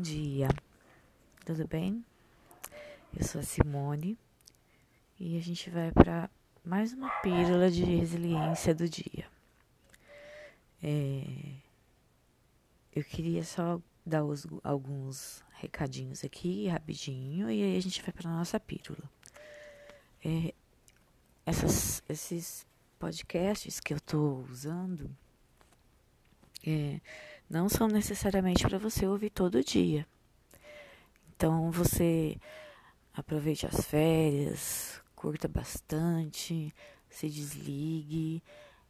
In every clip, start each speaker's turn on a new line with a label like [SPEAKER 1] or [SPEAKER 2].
[SPEAKER 1] Bom dia, tudo bem? Eu sou a Simone e a gente vai para mais uma pílula de resiliência do dia. É, eu queria só dar os, alguns recadinhos aqui rapidinho e aí a gente vai para nossa pílula. É, essas, esses podcasts que eu estou usando é, não são necessariamente para você ouvir todo dia. Então você aproveite as férias, curta bastante, se desligue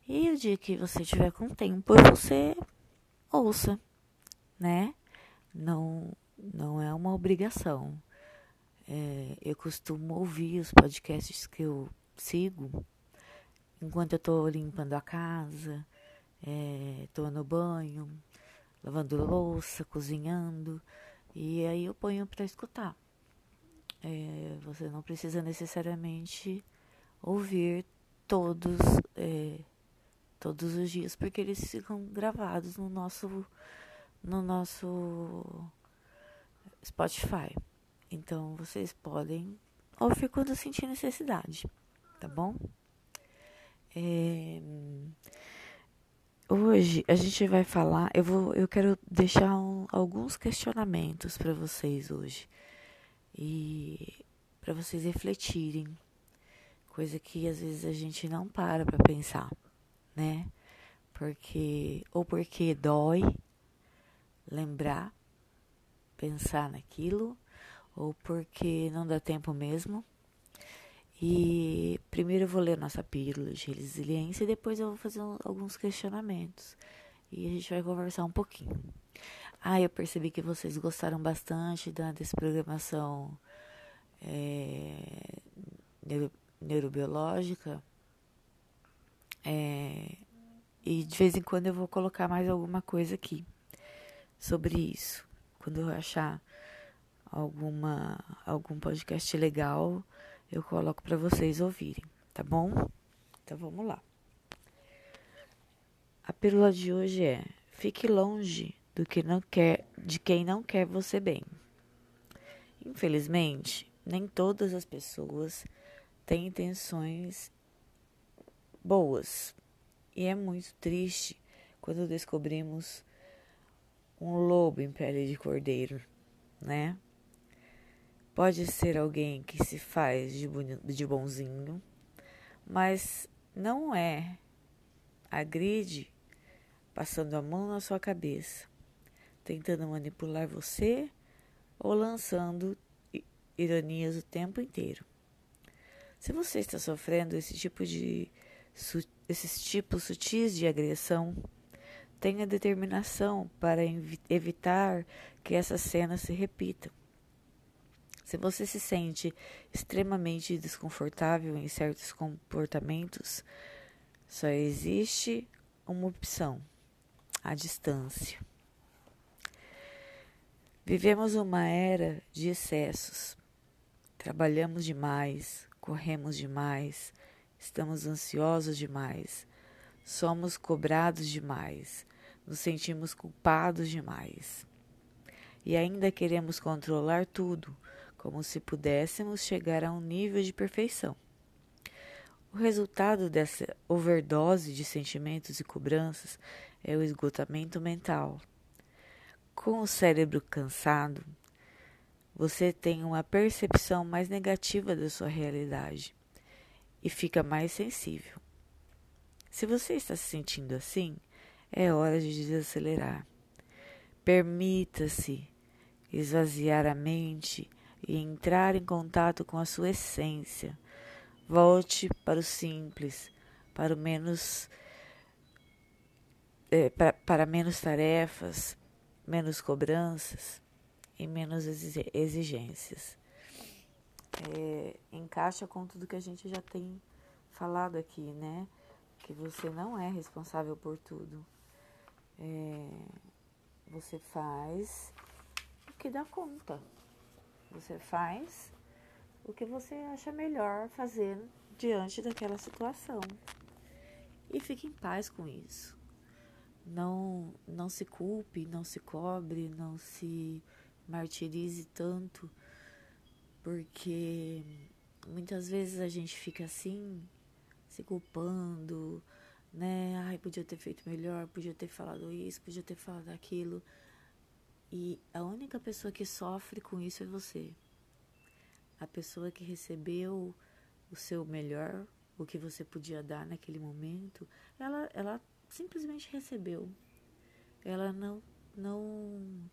[SPEAKER 1] e o dia que você tiver com tempo você ouça, né? Não, não é uma obrigação. É, eu costumo ouvir os podcasts que eu sigo enquanto eu estou limpando a casa, estou é, no banho, lavando louça, cozinhando, e aí eu ponho para escutar. É, você não precisa necessariamente ouvir todos é, todos os dias, porque eles ficam gravados no nosso no nosso Spotify. Então vocês podem ouvir quando sentir necessidade, tá bom? É, hoje a gente vai falar. Eu vou, eu quero deixar um, alguns questionamentos para vocês hoje e para vocês refletirem, coisa que às vezes a gente não para para pensar, né? Porque ou porque dói lembrar, pensar naquilo, ou porque não dá tempo mesmo, e primeiro eu vou ler nossa pílula de resiliência e depois eu vou fazer alguns questionamentos. E a gente vai conversar um pouquinho. Ah, eu percebi que vocês gostaram bastante da desprogramação é, neuro, neurobiológica. É, e de vez em quando eu vou colocar mais alguma coisa aqui sobre isso. Quando eu achar alguma, algum podcast legal, eu coloco para vocês ouvirem, tá bom? Então vamos lá. A pílula de hoje é: fique longe do que não quer, de quem não quer você bem. Infelizmente, nem todas as pessoas têm intenções boas. E é muito triste quando descobrimos um lobo em pele de cordeiro, né? Pode ser alguém que se faz de, bonzinho, mas não é. Agride passando a mão na sua cabeça, tentando manipular você ou lançando ironias o tempo inteiro. Se você está sofrendo esse tipo de esses tipos sutis de agressão, tenha determinação para evitar que essa cena se repita. Se você se sente extremamente desconfortável em certos comportamentos, só existe uma opção: a distância. Vivemos uma era de excessos. Trabalhamos demais, corremos demais, estamos ansiosos demais, somos cobrados demais, nos sentimos culpados demais. E ainda queremos controlar tudo como se pudéssemos chegar a um nível de perfeição. O resultado dessa overdose de sentimentos e cobranças é o esgotamento mental. Com o cérebro cansado, você tem uma percepção mais negativa da sua realidade e fica mais sensível. Se você está se sentindo assim, é hora de desacelerar. Permita-se esvaziar a mente e entrar em contato com a sua essência. Volte para o simples, para o menos é, para, para menos tarefas, menos cobranças e menos exigências. É, encaixa com tudo que a gente já tem falado aqui, né? Que você não é responsável por tudo. É, você faz o que dá conta. Você faz o que você acha melhor fazer diante daquela situação. E fique em paz com isso. Não, não se culpe, não se cobre, não se martirize tanto, porque muitas vezes a gente fica assim, se culpando, né? Ai, podia ter feito melhor, podia ter falado isso, podia ter falado aquilo. E a única pessoa que sofre com isso é você. A pessoa que recebeu o seu melhor, o que você podia dar naquele momento, ela, ela simplesmente recebeu. Ela não, não,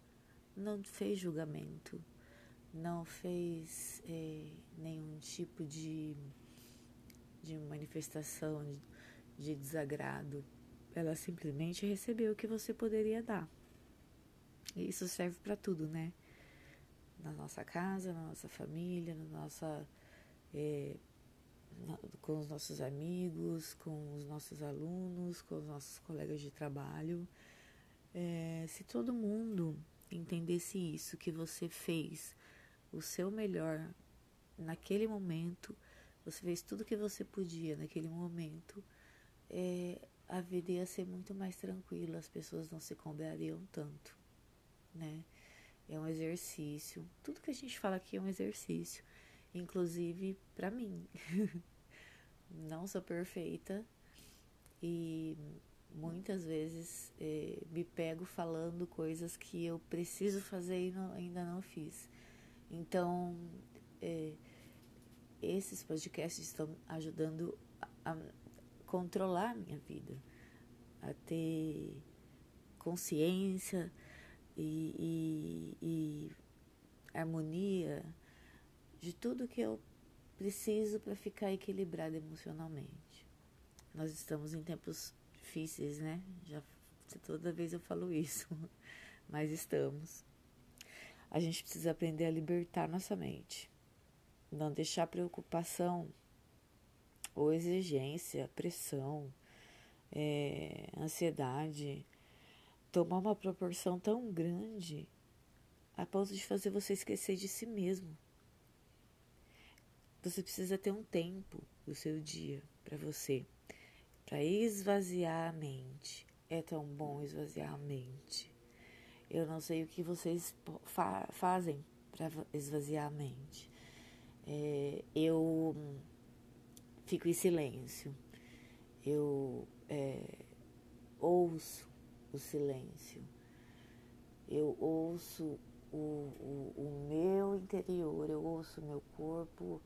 [SPEAKER 1] não fez julgamento, não fez é, nenhum tipo de, de manifestação de, de desagrado. Ela simplesmente recebeu o que você poderia dar. E isso serve para tudo, né? Na nossa casa, na nossa família, na nossa é, com os nossos amigos, com os nossos alunos, com os nossos colegas de trabalho. É, se todo mundo entendesse isso, que você fez o seu melhor naquele momento, você fez tudo que você podia naquele momento, é, a vida ia ser muito mais tranquila, as pessoas não se cobrariam tanto, né? É um exercício. Tudo que a gente fala aqui é um exercício inclusive para mim. não sou perfeita e muitas vezes é, me pego falando coisas que eu preciso fazer e não, ainda não fiz. Então, é, esses podcasts estão ajudando a, a controlar a minha vida, a ter consciência e, e, e harmonia de tudo que eu preciso para ficar equilibrada emocionalmente. Nós estamos em tempos difíceis, né? Já toda vez eu falo isso, mas estamos. A gente precisa aprender a libertar nossa mente, não deixar preocupação ou exigência, pressão, é, ansiedade tomar uma proporção tão grande a ponto de fazer você esquecer de si mesmo. Você precisa ter um tempo do seu dia para você, para esvaziar a mente. É tão bom esvaziar a mente. Eu não sei o que vocês fa fazem para esvaziar a mente. É, eu fico em silêncio. Eu é, ouço o silêncio. Eu ouço o, o, o meu interior, eu ouço o meu corpo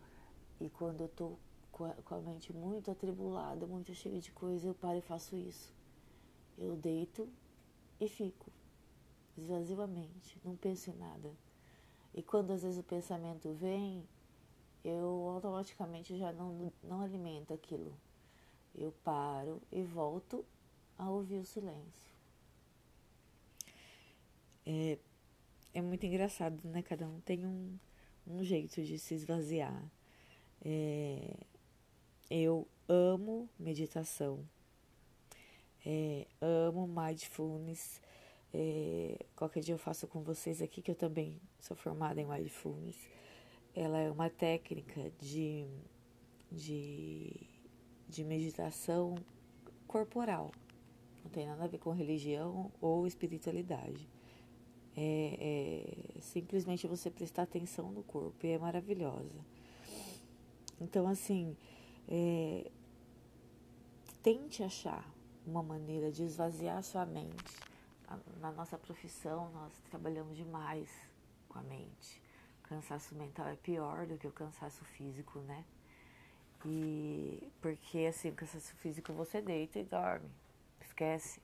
[SPEAKER 1] e quando eu tô com a, mente muito atribulada, muito cheia de coisa, eu paro e faço isso. Eu deito e fico. Esvazio a mente, não penso em nada. E quando às vezes o pensamento vem, eu automaticamente já não, não alimento aquilo. Eu paro e volto a ouvir o silêncio. É, é muito engraçado, né? Cada um tem um, um jeito de se esvaziar. É, eu amo meditação, é, amo mindfulness. É, qualquer dia eu faço com vocês aqui, que eu também sou formada em mindfulness. Ela é uma técnica de, de, de meditação corporal, não tem nada a ver com religião ou espiritualidade. É, é simplesmente você prestar atenção no corpo e é maravilhosa. Então, assim, é, tente achar uma maneira de esvaziar sua mente. Na nossa profissão, nós trabalhamos demais com a mente. O cansaço mental é pior do que o cansaço físico, né? E porque assim, o cansaço físico você deita e dorme, esquece.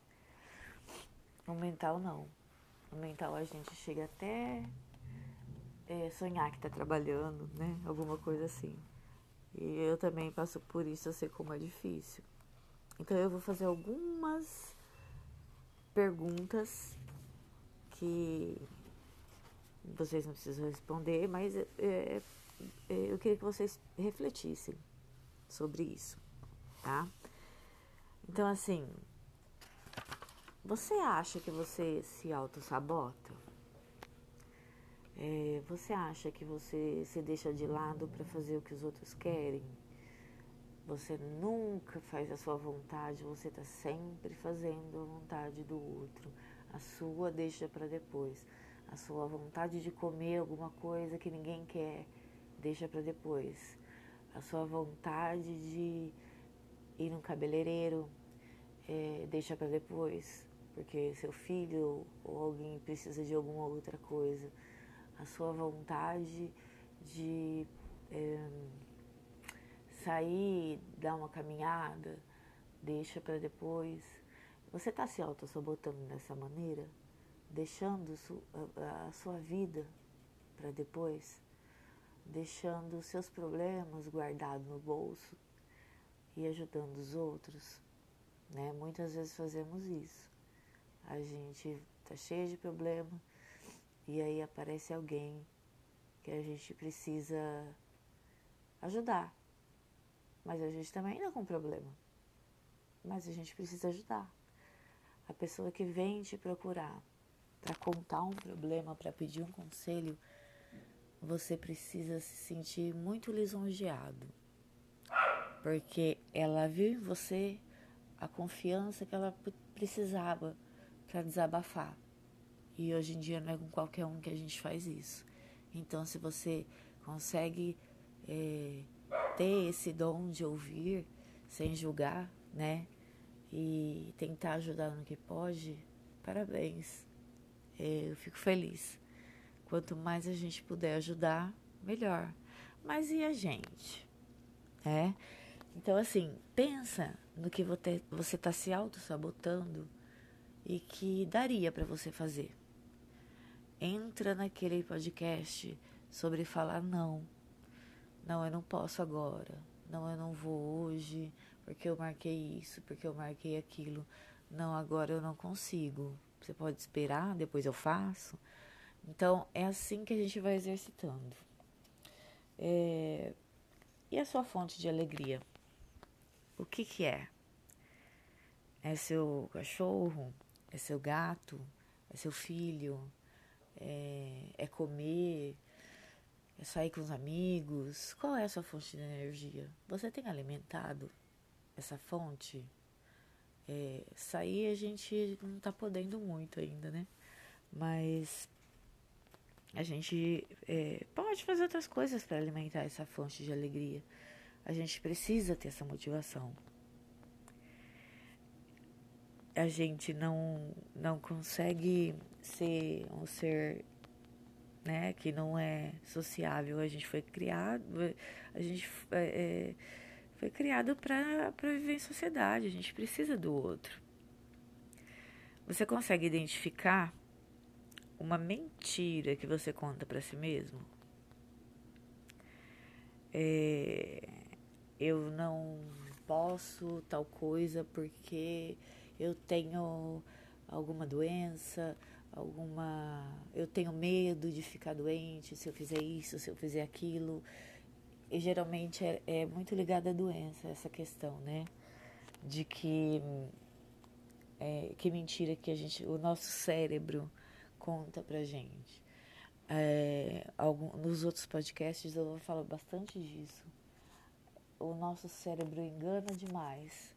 [SPEAKER 1] O mental não. Mental a gente chega até é, sonhar que está trabalhando, né? Alguma coisa assim. E eu também passo por isso, eu sei como é difícil. Então eu vou fazer algumas perguntas que vocês não precisam responder, mas é, é, é, eu queria que vocês refletissem sobre isso, tá? Então, assim, você acha que você se auto-sabota? É, você acha que você se deixa de lado para fazer o que os outros querem? Você nunca faz a sua vontade, você está sempre fazendo a vontade do outro. A sua deixa para depois. A sua vontade de comer alguma coisa que ninguém quer, deixa para depois. A sua vontade de ir no cabeleireiro, é, deixa para depois, porque seu filho ou alguém precisa de alguma outra coisa. A sua vontade de é, sair, dar uma caminhada, deixa para depois. Você está se auto-sabotando dessa maneira? Deixando a sua vida para depois? Deixando os seus problemas guardados no bolso e ajudando os outros? Né? Muitas vezes fazemos isso. A gente está cheio de problema e aí aparece alguém que a gente precisa ajudar. Mas a gente também está com problema. Mas a gente precisa ajudar. A pessoa que vem te procurar para contar um problema, para pedir um conselho, você precisa se sentir muito lisonjeado. Porque ela viu em você a confiança que ela precisava para desabafar. E hoje em dia não é com qualquer um que a gente faz isso. Então, se você consegue é, ter esse dom de ouvir sem julgar, né? E tentar ajudar no que pode, parabéns. É, eu fico feliz. Quanto mais a gente puder ajudar, melhor. Mas e a gente? É? Então, assim, pensa no que você está se auto-sabotando e que daria para você fazer. Entra naquele podcast sobre falar não não, eu não posso agora. Não, eu não vou hoje porque eu marquei isso, porque eu marquei aquilo. Não, agora eu não consigo. Você pode esperar, depois eu faço. Então, é assim que a gente vai exercitando. É... E a sua fonte de alegria? O que que é? É seu cachorro? É seu gato? É seu filho? É, é comer? É sair com os amigos? Qual é a sua fonte de energia? Você tem alimentado essa fonte? É, sair a gente não está podendo muito ainda, né? Mas a gente é, pode fazer outras coisas para alimentar essa fonte de alegria. A gente precisa ter essa motivação. A gente não, não consegue ser um ser né, que não é sociável. A gente foi criado, a gente é, é foi criado para viver em sociedade. A gente precisa do outro. Você consegue identificar uma mentira que você conta para si mesmo? É, eu não posso tal coisa porque eu tenho alguma doença alguma. Eu tenho medo de ficar doente se eu fizer isso, se eu fizer aquilo. E geralmente é, é muito ligada à doença, essa questão, né? De que. É, que mentira que a gente, o nosso cérebro conta pra gente. É, algum, nos outros podcasts eu vou falar bastante disso. O nosso cérebro engana demais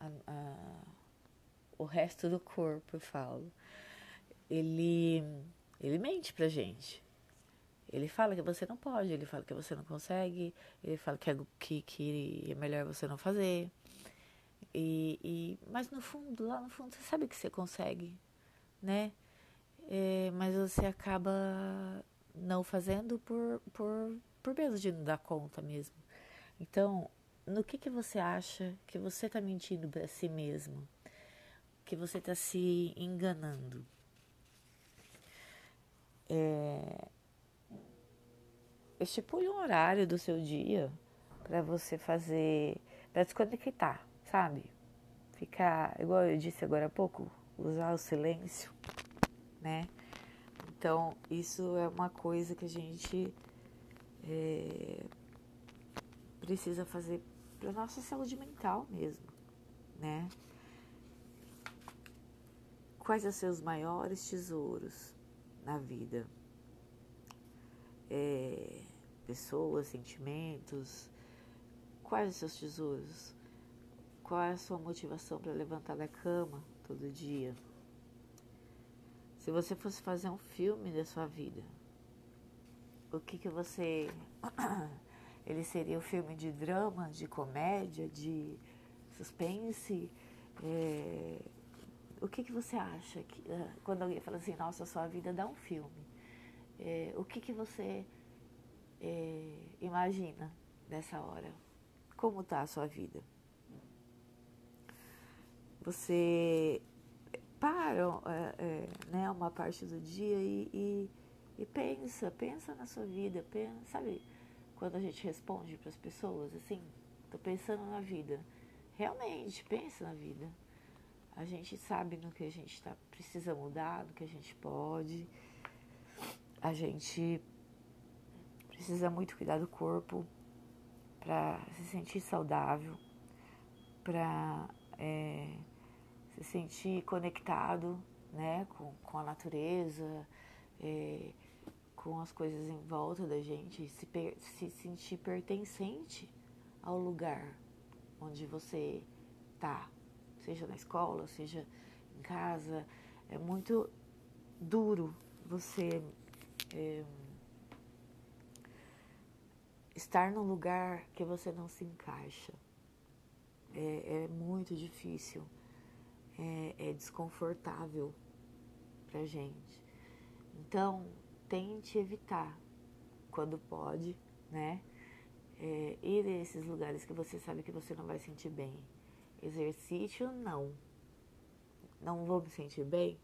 [SPEAKER 1] a, a, o resto do corpo, eu falo ele, ele mente pra gente. Ele fala que você não pode, ele fala que você não consegue, ele fala que é, que, que é melhor você não fazer. E, e, mas no fundo, lá no fundo, você sabe que você consegue, né? É, mas você acaba não fazendo por, por, por medo de não dar conta mesmo. Então, no que, que você acha que você está mentindo para si mesmo? Que você está se enganando? É, estipule um horário do seu dia para você fazer, para desconectar, sabe? Ficar, igual eu disse agora há pouco, usar o silêncio, né? Então, isso é uma coisa que a gente é, precisa fazer para nossa saúde mental mesmo, né? Quais os seus maiores tesouros? na vida. É, pessoas, sentimentos, Quais os seus tesouros? Qual é a sua motivação para levantar da cama todo dia? Se você fosse fazer um filme da sua vida, o que que você ele seria um filme de drama, de comédia, de suspense? É... O que que você acha que ah, quando alguém fala assim, nossa, sua vida dá um filme? É... O que que você é... imagina nessa hora? Como está a sua vida? Você para é, é, né, uma parte do dia e, e, e, pensa, pensa na sua vida, pensa, sabe quando a gente responde para as pessoas assim, estou pensando na vida, realmente pensa na vida. A gente sabe no que a gente tá, precisa mudar, no que a gente pode. A gente precisa muito cuidar do corpo, para se sentir saudável, para é, se sentir conectado né, com, com a natureza, é, com as coisas em volta da gente, se, se sentir pertencente ao lugar onde você está, seja na escola, seja em casa. É muito duro você. É, estar num lugar que você não se encaixa. É, é muito difícil, é, é desconfortável pra gente. Então, tente evitar, quando pode, né? É, ir a esses lugares que você sabe que você não vai sentir bem. Exercício, não. Não vou me sentir bem?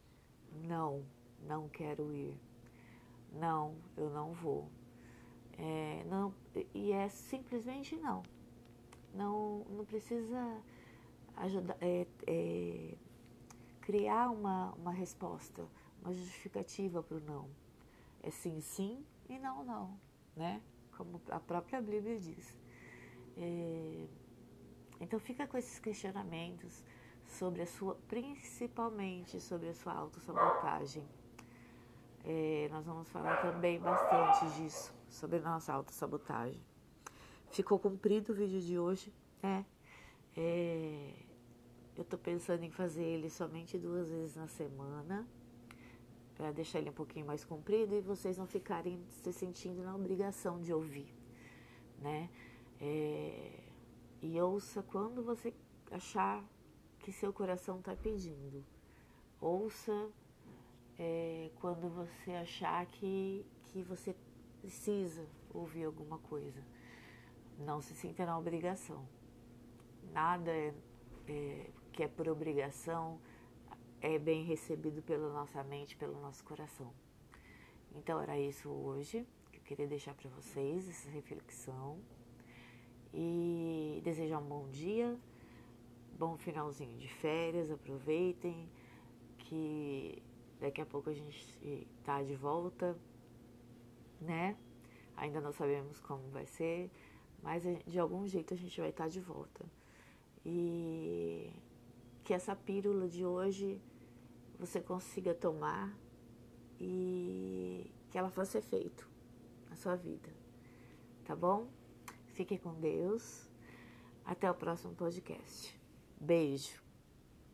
[SPEAKER 1] Não, não quero ir. Não, eu não vou. É, não, e é simplesmente não. Não, não precisa ajudar, é, é, criar uma, uma resposta, uma justificativa para o não. É sim, sim e não, não, né? Como a própria Bíblia diz. É, então fica com esses questionamentos sobre a sua, principalmente sobre a sua autossabotagem. É, nós vamos falar também bastante disso sobre nossa autossabotagem. Ficou comprido o vídeo de hoje, né? É, eu tô pensando em fazer ele somente duas vezes na semana, para deixar ele um pouquinho mais comprido e vocês não ficarem se sentindo na obrigação de ouvir, né? É, e ouça quando você achar que seu coração está pedindo. Ouça é, quando você achar que, que você precisa ouvir alguma coisa. Não se sinta na obrigação. Nada é, é, que é por obrigação é bem recebido pela nossa mente, pelo nosso coração. Então era isso hoje que eu queria deixar para vocês, essa reflexão. E desejar um bom dia, bom finalzinho de férias, aproveitem que daqui a pouco a gente está de volta né? Ainda não sabemos como vai ser, mas de algum jeito a gente vai estar de volta. E que essa pílula de hoje você consiga tomar e que ela faça efeito na sua vida. Tá bom? Fique com Deus. Até o próximo podcast. Beijo.